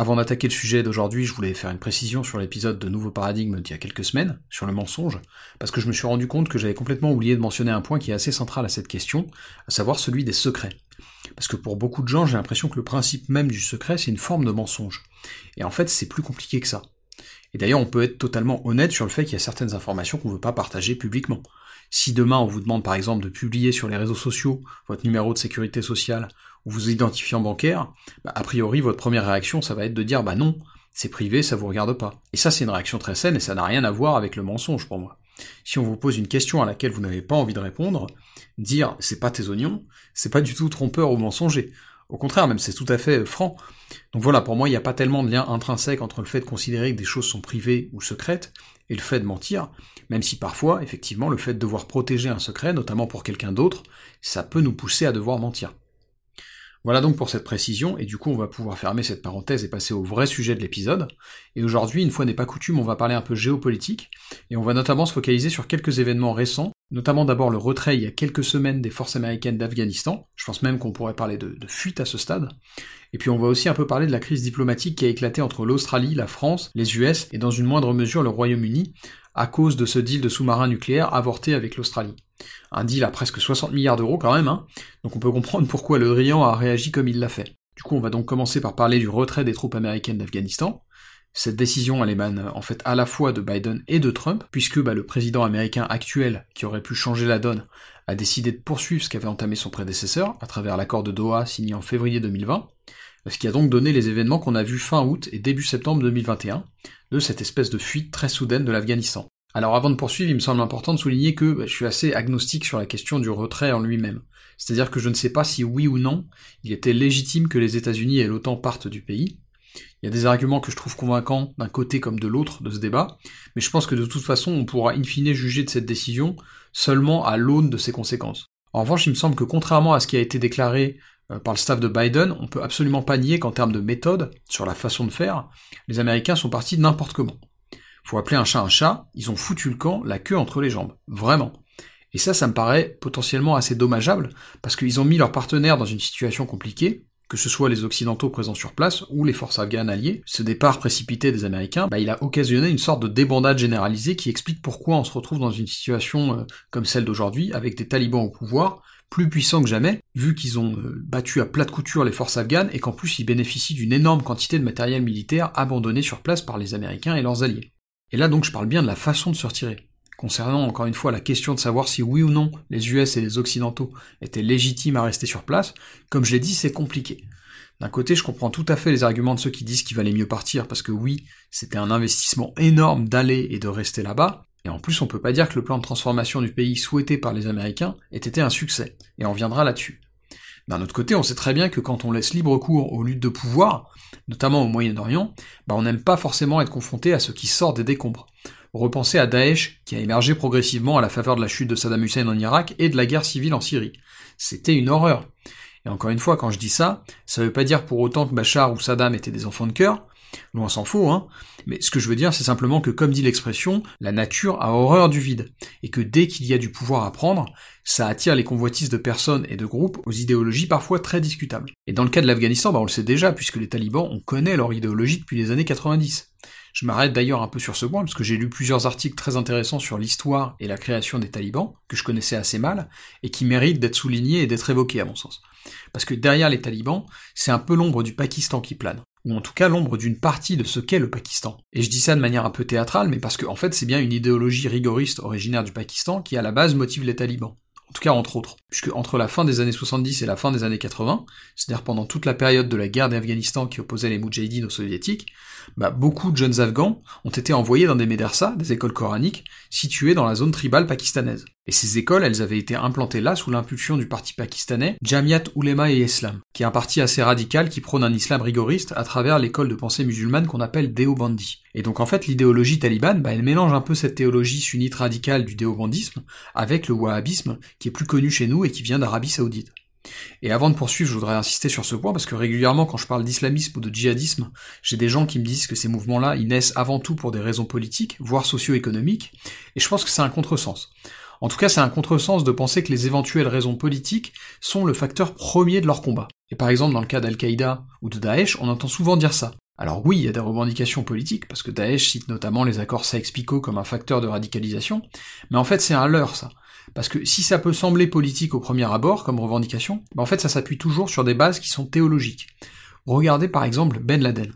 Avant d'attaquer le sujet d'aujourd'hui, je voulais faire une précision sur l'épisode de Nouveau Paradigme d'il y a quelques semaines, sur le mensonge, parce que je me suis rendu compte que j'avais complètement oublié de mentionner un point qui est assez central à cette question, à savoir celui des secrets. Parce que pour beaucoup de gens, j'ai l'impression que le principe même du secret, c'est une forme de mensonge. Et en fait, c'est plus compliqué que ça. Et d'ailleurs, on peut être totalement honnête sur le fait qu'il y a certaines informations qu'on ne veut pas partager publiquement. Si demain on vous demande par exemple de publier sur les réseaux sociaux votre numéro de sécurité sociale ou vos identifiants bancaires, bah, a priori votre première réaction ça va être de dire bah non, c'est privé, ça vous regarde pas. Et ça c'est une réaction très saine et ça n'a rien à voir avec le mensonge pour moi. Si on vous pose une question à laquelle vous n'avez pas envie de répondre, dire c'est pas tes oignons, c'est pas du tout trompeur ou mensonger. Au contraire, même c'est tout à fait franc. Donc voilà, pour moi, il n'y a pas tellement de lien intrinsèque entre le fait de considérer que des choses sont privées ou secrètes et le fait de mentir, même si parfois, effectivement, le fait de devoir protéger un secret, notamment pour quelqu'un d'autre, ça peut nous pousser à devoir mentir. Voilà donc pour cette précision, et du coup on va pouvoir fermer cette parenthèse et passer au vrai sujet de l'épisode. Et aujourd'hui, une fois n'est pas coutume, on va parler un peu géopolitique, et on va notamment se focaliser sur quelques événements récents, notamment d'abord le retrait il y a quelques semaines des forces américaines d'Afghanistan, je pense même qu'on pourrait parler de, fuite à ce stade, et puis on va aussi un peu parler de la crise diplomatique qui a éclaté entre l'Australie, la France, les US, et dans une moindre mesure le Royaume-Uni, à cause de ce deal de sous-marins nucléaires avorté avec l'Australie. Un deal à presque 60 milliards d'euros quand même, hein donc on peut comprendre pourquoi le Drian a réagi comme il l'a fait. Du coup, on va donc commencer par parler du retrait des troupes américaines d'Afghanistan. Cette décision, elle émane en fait à la fois de Biden et de Trump, puisque bah, le président américain actuel, qui aurait pu changer la donne, a décidé de poursuivre ce qu'avait entamé son prédécesseur, à travers l'accord de Doha signé en février 2020, ce qui a donc donné les événements qu'on a vus fin août et début septembre 2021, de cette espèce de fuite très soudaine de l'Afghanistan. Alors avant de poursuivre, il me semble important de souligner que bah, je suis assez agnostique sur la question du retrait en lui-même. C'est-à-dire que je ne sais pas si oui ou non, il était légitime que les États-Unis et l'OTAN partent du pays. Il y a des arguments que je trouve convaincants d'un côté comme de l'autre de ce débat, mais je pense que de toute façon on pourra in fine juger de cette décision seulement à l'aune de ses conséquences. En revanche, il me semble que contrairement à ce qui a été déclaré euh, par le staff de Biden, on peut absolument pas nier qu'en termes de méthode, sur la façon de faire, les Américains sont partis n'importe comment. Faut appeler un chat un chat, ils ont foutu le camp, la queue entre les jambes. Vraiment. Et ça, ça me paraît potentiellement assez dommageable, parce qu'ils ont mis leurs partenaires dans une situation compliquée, que ce soit les Occidentaux présents sur place ou les forces afghanes alliées. Ce départ précipité des Américains, bah, il a occasionné une sorte de débandade généralisée qui explique pourquoi on se retrouve dans une situation euh, comme celle d'aujourd'hui, avec des talibans au pouvoir, plus puissants que jamais, vu qu'ils ont euh, battu à plat de couture les forces afghanes et qu'en plus ils bénéficient d'une énorme quantité de matériel militaire abandonné sur place par les Américains et leurs alliés. Et là donc je parle bien de la façon de se retirer. Concernant encore une fois la question de savoir si oui ou non les US et les Occidentaux étaient légitimes à rester sur place, comme je l'ai dit, c'est compliqué. D'un côté, je comprends tout à fait les arguments de ceux qui disent qu'il valait mieux partir, parce que oui, c'était un investissement énorme d'aller et de rester là-bas, et en plus on peut pas dire que le plan de transformation du pays souhaité par les Américains ait été un succès, et on viendra là-dessus. D'un autre côté, on sait très bien que quand on laisse libre cours aux luttes de pouvoir, notamment au Moyen-Orient, bah on n'aime pas forcément être confronté à ce qui sort des décombres. Repensez à Daesh, qui a émergé progressivement à la faveur de la chute de Saddam Hussein en Irak et de la guerre civile en Syrie. C'était une horreur. Et encore une fois, quand je dis ça, ça veut pas dire pour autant que Bachar ou Saddam étaient des enfants de cœur, Loin s'en faut, hein. Mais ce que je veux dire, c'est simplement que, comme dit l'expression, la nature a horreur du vide, et que dès qu'il y a du pouvoir à prendre, ça attire les convoitises de personnes et de groupes aux idéologies parfois très discutables. Et dans le cas de l'Afghanistan, bah on le sait déjà, puisque les talibans, on connaît leur idéologie depuis les années 90. Je m'arrête d'ailleurs un peu sur ce point, parce que j'ai lu plusieurs articles très intéressants sur l'histoire et la création des talibans, que je connaissais assez mal, et qui méritent d'être soulignés et d'être évoqués à mon sens. Parce que derrière les talibans, c'est un peu l'ombre du Pakistan qui plane ou en tout cas l'ombre d'une partie de ce qu'est le Pakistan. Et je dis ça de manière un peu théâtrale, mais parce que en fait c'est bien une idéologie rigoriste originaire du Pakistan qui à la base motive les talibans. En tout cas entre autres. Puisque entre la fin des années 70 et la fin des années 80, c'est-à-dire pendant toute la période de la guerre d'Afghanistan qui opposait les Moudjahidines aux soviétiques, bah, beaucoup de jeunes afghans ont été envoyés dans des médersas, des écoles coraniques, situées dans la zone tribale pakistanaise. Et ces écoles, elles avaient été implantées là sous l'impulsion du parti pakistanais Jamiat Ulema et Islam, qui est un parti assez radical qui prône un islam rigoriste à travers l'école de pensée musulmane qu'on appelle Deobandi. Et donc en fait, l'idéologie talibane, bah, elle mélange un peu cette théologie sunnite radicale du déobandisme avec le wahhabisme, qui est plus connu chez nous et qui vient d'Arabie Saoudite. Et avant de poursuivre, je voudrais insister sur ce point parce que régulièrement, quand je parle d'islamisme ou de djihadisme, j'ai des gens qui me disent que ces mouvements-là, ils naissent avant tout pour des raisons politiques, voire socio-économiques, et je pense que c'est un contresens. En tout cas, c'est un contresens de penser que les éventuelles raisons politiques sont le facteur premier de leur combat. Et par exemple, dans le cas d'Al-Qaïda ou de Daesh, on entend souvent dire ça. Alors oui, il y a des revendications politiques, parce que Daesh cite notamment les accords Sykes-Picot comme un facteur de radicalisation, mais en fait c'est un leurre ça. Parce que si ça peut sembler politique au premier abord comme revendication, ben en fait ça s'appuie toujours sur des bases qui sont théologiques. Regardez par exemple Ben Laden.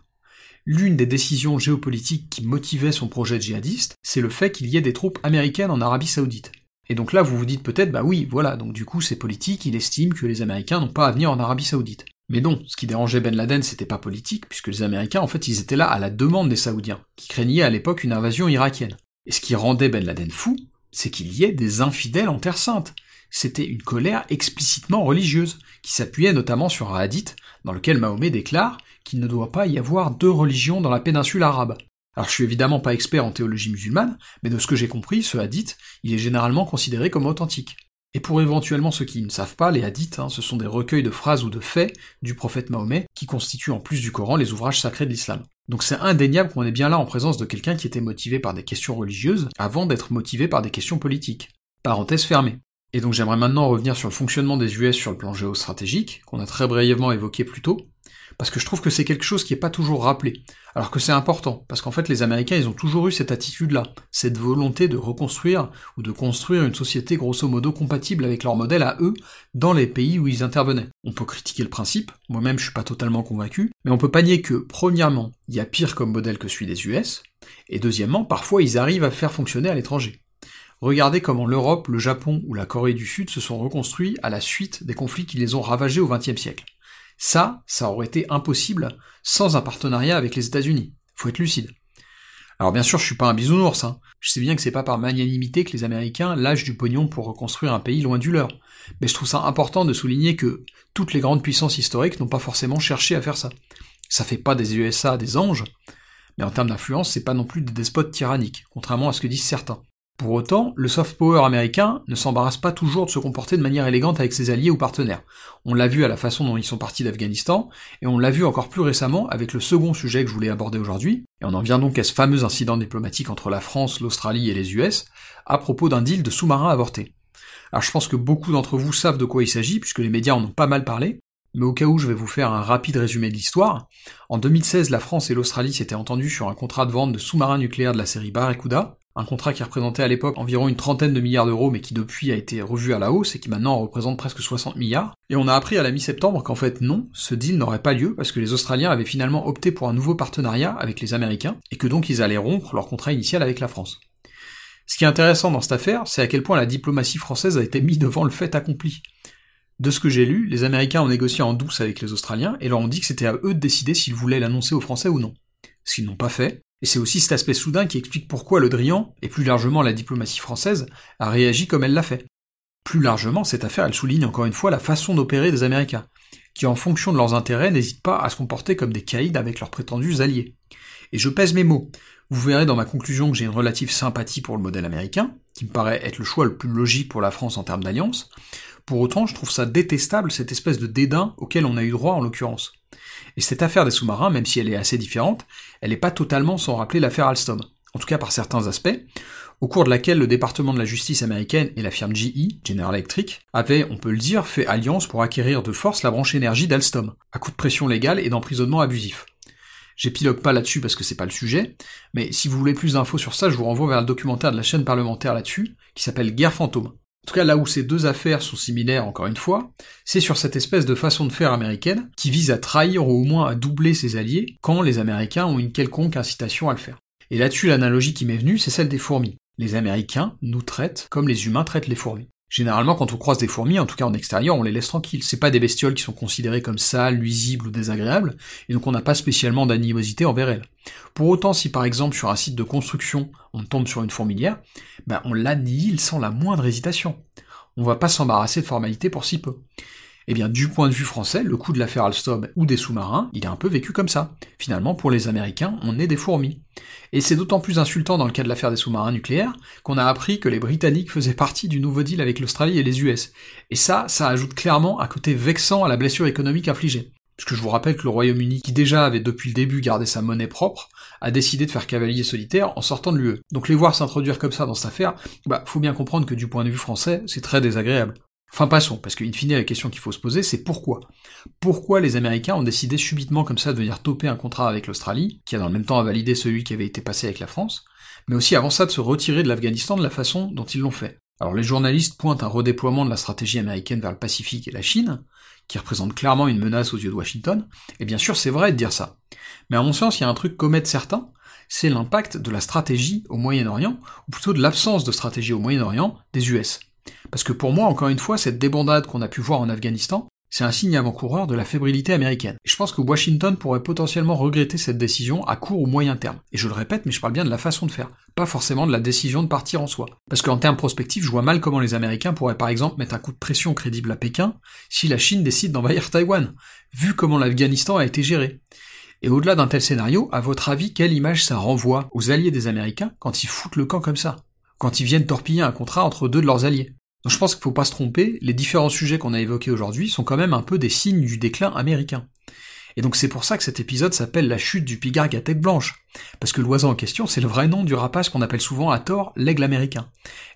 L'une des décisions géopolitiques qui motivait son projet djihadiste, c'est le fait qu'il y ait des troupes américaines en Arabie Saoudite. Et donc là, vous vous dites peut-être, bah oui, voilà, donc du coup c'est politique, il estime que les Américains n'ont pas à venir en Arabie Saoudite. Mais non, ce qui dérangeait Ben Laden, c'était pas politique, puisque les Américains, en fait, ils étaient là à la demande des Saoudiens, qui craignaient à l'époque une invasion irakienne. Et ce qui rendait Ben Laden fou, c'est qu'il y ait des infidèles en Terre Sainte. C'était une colère explicitement religieuse, qui s'appuyait notamment sur un hadith, dans lequel Mahomet déclare qu'il ne doit pas y avoir deux religions dans la péninsule arabe. Alors je suis évidemment pas expert en théologie musulmane, mais de ce que j'ai compris, ce hadith, il est généralement considéré comme authentique. Et pour éventuellement ceux qui ne savent pas, les hadiths, hein, ce sont des recueils de phrases ou de faits du prophète Mahomet qui constituent en plus du Coran les ouvrages sacrés de l'islam. Donc c'est indéniable qu'on est bien là en présence de quelqu'un qui était motivé par des questions religieuses avant d'être motivé par des questions politiques. Parenthèse fermée. Et donc j'aimerais maintenant revenir sur le fonctionnement des US sur le plan géostratégique, qu'on a très brièvement évoqué plus tôt, parce que je trouve que c'est quelque chose qui n'est pas toujours rappelé, alors que c'est important, parce qu'en fait les Américains ils ont toujours eu cette attitude-là, cette volonté de reconstruire ou de construire une société grosso modo compatible avec leur modèle à eux dans les pays où ils intervenaient. On peut critiquer le principe, moi-même je suis pas totalement convaincu, mais on peut pas nier que, premièrement, il y a pire comme modèle que celui des US, et deuxièmement, parfois ils arrivent à faire fonctionner à l'étranger. Regardez comment l'Europe, le Japon ou la Corée du Sud se sont reconstruits à la suite des conflits qui les ont ravagés au XXe siècle. Ça, ça aurait été impossible sans un partenariat avec les États-Unis. Faut être lucide. Alors bien sûr, je suis pas un bisounours, hein. Je sais bien que c'est pas par magnanimité que les Américains lâchent du pognon pour reconstruire un pays loin du leur. Mais je trouve ça important de souligner que toutes les grandes puissances historiques n'ont pas forcément cherché à faire ça. Ça fait pas des USA des anges, mais en termes d'influence, c'est pas non plus des despotes tyranniques, contrairement à ce que disent certains. Pour autant, le soft power américain ne s'embarrasse pas toujours de se comporter de manière élégante avec ses alliés ou partenaires. On l'a vu à la façon dont ils sont partis d'Afghanistan, et on l'a vu encore plus récemment avec le second sujet que je voulais aborder aujourd'hui, et on en vient donc à ce fameux incident diplomatique entre la France, l'Australie et les US, à propos d'un deal de sous-marins avortés. Alors je pense que beaucoup d'entre vous savent de quoi il s'agit, puisque les médias en ont pas mal parlé, mais au cas où je vais vous faire un rapide résumé de l'histoire, en 2016 la France et l'Australie s'étaient entendus sur un contrat de vente de sous-marins nucléaires de la série Barracuda, un contrat qui représentait à l'époque environ une trentaine de milliards d'euros, mais qui depuis a été revu à la hausse et qui maintenant représente presque 60 milliards. Et on a appris à la mi-septembre qu'en fait non, ce deal n'aurait pas lieu parce que les Australiens avaient finalement opté pour un nouveau partenariat avec les Américains et que donc ils allaient rompre leur contrat initial avec la France. Ce qui est intéressant dans cette affaire, c'est à quel point la diplomatie française a été mise devant le fait accompli. De ce que j'ai lu, les Américains ont négocié en douce avec les Australiens et leur ont dit que c'était à eux de décider s'ils voulaient l'annoncer aux Français ou non. Ce qu'ils n'ont pas fait, et c'est aussi cet aspect soudain qui explique pourquoi le Drian, et plus largement la diplomatie française, a réagi comme elle l'a fait. Plus largement, cette affaire, elle souligne encore une fois la façon d'opérer des Américains, qui en fonction de leurs intérêts n'hésitent pas à se comporter comme des caïds avec leurs prétendus alliés. Et je pèse mes mots. Vous verrez dans ma conclusion que j'ai une relative sympathie pour le modèle américain, qui me paraît être le choix le plus logique pour la France en termes d'alliance. Pour autant, je trouve ça détestable, cette espèce de dédain auquel on a eu droit en l'occurrence. Et cette affaire des sous-marins, même si elle est assez différente, elle n'est pas totalement sans rappeler l'affaire Alstom, en tout cas par certains aspects, au cours de laquelle le département de la justice américaine et la firme GE, General Electric, avaient, on peut le dire, fait alliance pour acquérir de force la branche énergie d'Alstom, à coup de pression légale et d'emprisonnement abusif. J'épilogue pas là-dessus parce que c'est pas le sujet, mais si vous voulez plus d'infos sur ça, je vous renvoie vers le documentaire de la chaîne parlementaire là-dessus, qui s'appelle Guerre fantôme. En tout cas, là où ces deux affaires sont similaires, encore une fois, c'est sur cette espèce de façon de faire américaine qui vise à trahir ou au moins à doubler ses alliés quand les Américains ont une quelconque incitation à le faire. Et là-dessus, l'analogie qui m'est venue, c'est celle des fourmis. Les Américains nous traitent comme les humains traitent les fourmis. Généralement, quand on croise des fourmis, en tout cas en extérieur, on les laisse tranquilles. C'est pas des bestioles qui sont considérées comme sales, nuisibles ou désagréables, et donc on n'a pas spécialement d'animosité envers elles. Pour autant, si par exemple sur un site de construction, on tombe sur une fourmilière, ben on l'annihile sans la moindre hésitation. On va pas s'embarrasser de formalités pour si peu. Eh bien, du point de vue français, le coup de l'affaire Alstom ou des sous-marins, il est un peu vécu comme ça. Finalement, pour les Américains, on est des fourmis. Et c'est d'autant plus insultant dans le cas de l'affaire des sous-marins nucléaires qu'on a appris que les Britanniques faisaient partie du nouveau deal avec l'Australie et les US. Et ça, ça ajoute clairement un côté vexant à la blessure économique infligée. Parce que je vous rappelle que le Royaume-Uni, qui déjà avait depuis le début gardé sa monnaie propre, a décidé de faire cavalier solitaire en sortant de l'UE. Donc les voir s'introduire comme ça dans cette affaire, bah faut bien comprendre que du point de vue français, c'est très désagréable. Enfin passons, parce qu'in fine la question qu'il faut se poser, c'est pourquoi? Pourquoi les Américains ont décidé subitement comme ça de venir toper un contrat avec l'Australie, qui a dans le même temps à valider celui qui avait été passé avec la France, mais aussi avant ça de se retirer de l'Afghanistan de la façon dont ils l'ont fait? Alors les journalistes pointent un redéploiement de la stratégie américaine vers le Pacifique et la Chine, qui représente clairement une menace aux yeux de Washington, et bien sûr c'est vrai de dire ça. Mais à mon sens, il y a un truc qu'omettent certains, c'est l'impact de la stratégie au Moyen-Orient, ou plutôt de l'absence de stratégie au Moyen-Orient des US. Parce que pour moi, encore une fois, cette débandade qu'on a pu voir en Afghanistan, c'est un signe avant-coureur de la fébrilité américaine. Et je pense que Washington pourrait potentiellement regretter cette décision à court ou moyen terme. Et je le répète, mais je parle bien de la façon de faire, pas forcément de la décision de partir en soi. Parce qu'en termes prospectifs, je vois mal comment les Américains pourraient par exemple mettre un coup de pression crédible à Pékin si la Chine décide d'envahir Taïwan, vu comment l'Afghanistan a été géré. Et au-delà d'un tel scénario, à votre avis, quelle image ça renvoie aux alliés des Américains quand ils foutent le camp comme ça? Quand ils viennent torpiller un contrat entre deux de leurs alliés? Donc je pense qu'il faut pas se tromper, les différents sujets qu'on a évoqués aujourd'hui sont quand même un peu des signes du déclin américain. Et donc c'est pour ça que cet épisode s'appelle la chute du pigargue à tête blanche. Parce que l'oiseau en question, c'est le vrai nom du rapace qu'on appelle souvent à tort l'aigle américain.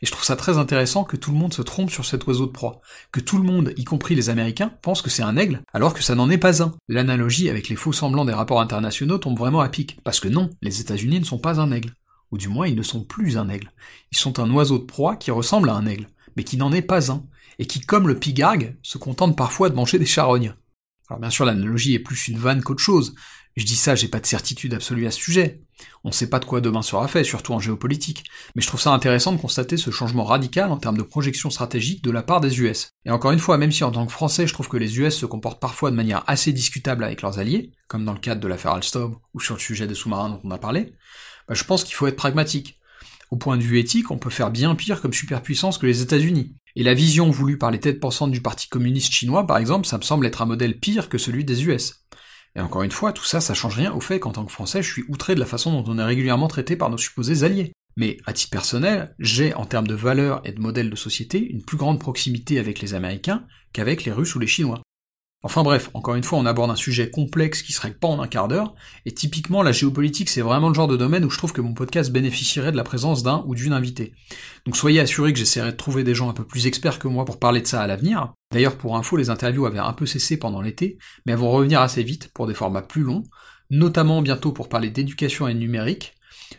Et je trouve ça très intéressant que tout le monde se trompe sur cet oiseau de proie. Que tout le monde, y compris les Américains, pense que c'est un aigle, alors que ça n'en est pas un. L'analogie avec les faux semblants des rapports internationaux tombe vraiment à pic. Parce que non, les États-Unis ne sont pas un aigle. Ou du moins, ils ne sont plus un aigle. Ils sont un oiseau de proie qui ressemble à un aigle mais qui n'en est pas un, et qui, comme le pigargue, se contente parfois de manger des charognes. Alors bien sûr, l'analogie est plus une vanne qu'autre chose. Je dis ça, j'ai pas de certitude absolue à ce sujet. On sait pas de quoi demain sera fait, surtout en géopolitique. Mais je trouve ça intéressant de constater ce changement radical en termes de projection stratégique de la part des US. Et encore une fois, même si en tant que Français, je trouve que les US se comportent parfois de manière assez discutable avec leurs alliés, comme dans le cadre de l'affaire Alstom ou sur le sujet des sous-marins dont on a parlé, bah, je pense qu'il faut être pragmatique. Au point de vue éthique, on peut faire bien pire comme superpuissance que les États-Unis. Et la vision voulue par les têtes pensantes du Parti communiste chinois, par exemple, ça me semble être un modèle pire que celui des US. Et encore une fois, tout ça, ça change rien au fait qu'en tant que Français, je suis outré de la façon dont on est régulièrement traité par nos supposés alliés. Mais à titre personnel, j'ai, en termes de valeurs et de modèles de société, une plus grande proximité avec les Américains qu'avec les Russes ou les Chinois. Enfin bref, encore une fois, on aborde un sujet complexe qui se règle pas en un quart d'heure, et typiquement la géopolitique c'est vraiment le genre de domaine où je trouve que mon podcast bénéficierait de la présence d'un ou d'une invitée. Donc soyez assurés que j'essaierai de trouver des gens un peu plus experts que moi pour parler de ça à l'avenir. D'ailleurs pour info, les interviews avaient un peu cessé pendant l'été, mais elles vont revenir assez vite pour des formats plus longs, notamment bientôt pour parler d'éducation et numérique.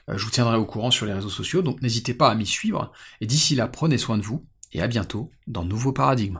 Euh, je vous tiendrai au courant sur les réseaux sociaux, donc n'hésitez pas à m'y suivre, et d'ici là, prenez soin de vous, et à bientôt dans Nouveau Paradigme.